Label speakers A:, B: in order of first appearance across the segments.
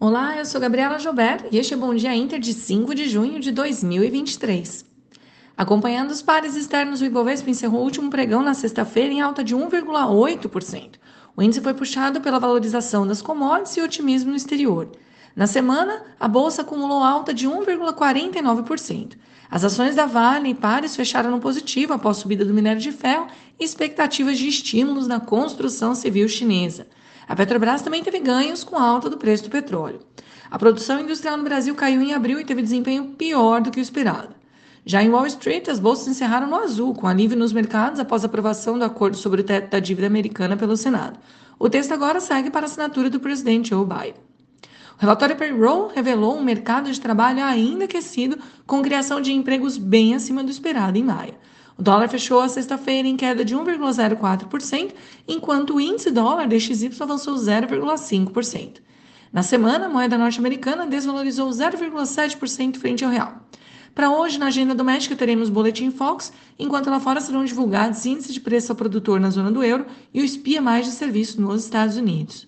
A: Olá, eu sou Gabriela Jober e este é Bom Dia Inter de 5 de junho de 2023. Acompanhando os pares externos, o Ibovespa encerrou o último pregão na sexta-feira em alta de 1,8%. O índice foi puxado pela valorização das commodities e otimismo no exterior. Na semana, a bolsa acumulou alta de 1,49%. As ações da Vale e pares fecharam no positivo após subida do minério de ferro e expectativas de estímulos na construção civil chinesa. A Petrobras também teve ganhos com a alta do preço do petróleo. A produção industrial no Brasil caiu em abril e teve desempenho pior do que o esperado. Já em Wall Street, as bolsas encerraram no azul, com alívio nos mercados após a aprovação do acordo sobre o teto da dívida americana pelo Senado. O texto agora segue para assinatura do presidente Joe Biden. O relatório Payroll revelou um mercado de trabalho ainda aquecido, com criação de empregos bem acima do esperado em maio. O dólar fechou a sexta-feira em queda de 1,04%, enquanto o índice dólar DXY avançou 0,5%. Na semana, a moeda norte-americana desvalorizou 0,7% frente ao real. Para hoje, na agenda doméstica, teremos Boletim Fox, enquanto lá fora serão divulgados índice de preço ao produtor na zona do euro e o espia mais de serviço nos Estados Unidos.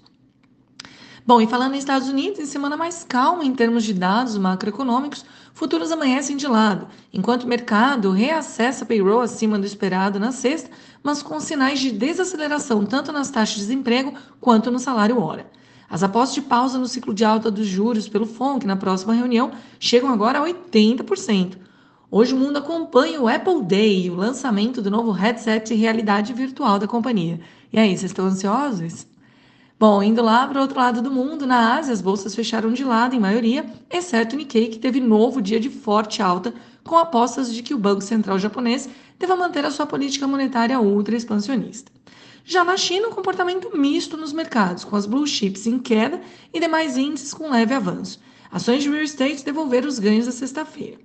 A: Bom, e falando em Estados Unidos, em semana mais calma em termos de dados macroeconômicos, futuros amanhecem de lado, enquanto o mercado reacessa payroll acima do esperado na sexta, mas com sinais de desaceleração tanto nas taxas de desemprego quanto no salário hora. As apostas de pausa no ciclo de alta dos juros pelo FONC na próxima reunião chegam agora a 80%. Hoje o mundo acompanha o Apple Day e o lançamento do novo headset de realidade virtual da companhia. E aí, vocês estão ansiosos? Bom, indo lá para o outro lado do mundo, na Ásia, as bolsas fecharam de lado em maioria, exceto o Nikkei, que teve novo dia de forte alta, com apostas de que o Banco Central japonês deva manter a sua política monetária ultra expansionista. Já na China, um comportamento misto nos mercados, com as blue chips em queda e demais índices com leve avanço. Ações de real estate devolveram os ganhos da sexta-feira.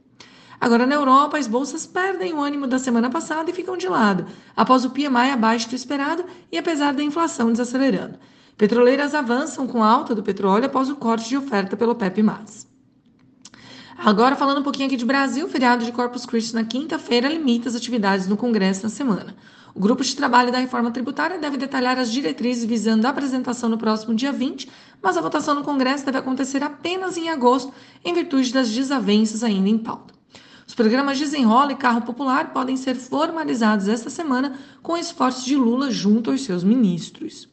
A: Agora, na Europa, as bolsas perdem o ânimo da semana passada e ficam de lado, após o PMI abaixo do esperado e apesar da inflação desacelerando. Petroleiras avançam com alta do petróleo após o corte de oferta pelo PEP+. Agora, falando um pouquinho aqui de Brasil, o feriado de Corpus Christi na quinta-feira limita as atividades no Congresso na semana. O grupo de trabalho da reforma tributária deve detalhar as diretrizes visando a apresentação no próximo dia 20, mas a votação no Congresso deve acontecer apenas em agosto, em virtude das desavenças ainda em pauta. Os programas Desenrola e Carro Popular podem ser formalizados esta semana com esforços de Lula junto aos seus ministros.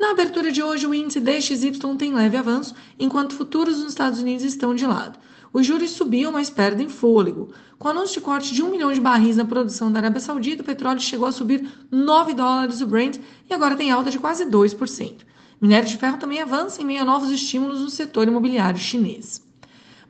A: Na abertura de hoje, o índice DXY tem leve avanço, enquanto futuros nos Estados Unidos estão de lado. Os juros subiam, mas perdem fôlego. Com o anúncio de corte de 1 milhão de barris na produção da Arábia Saudita, o petróleo chegou a subir 9 dólares o Brent e agora tem alta de quase 2%. Minério de ferro também avança em meio a novos estímulos no setor imobiliário chinês.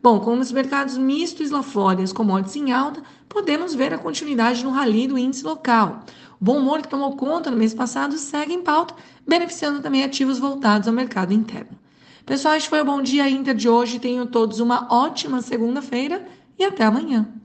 A: Bom, com os mercados mistos lá fora e as commodities em alta, podemos ver a continuidade no rally do índice local. O bom humor que tomou conta no mês passado segue em pauta, beneficiando também ativos voltados ao mercado interno. Pessoal, este foi o Bom Dia Inter de hoje. Tenham todos uma ótima segunda-feira e até amanhã.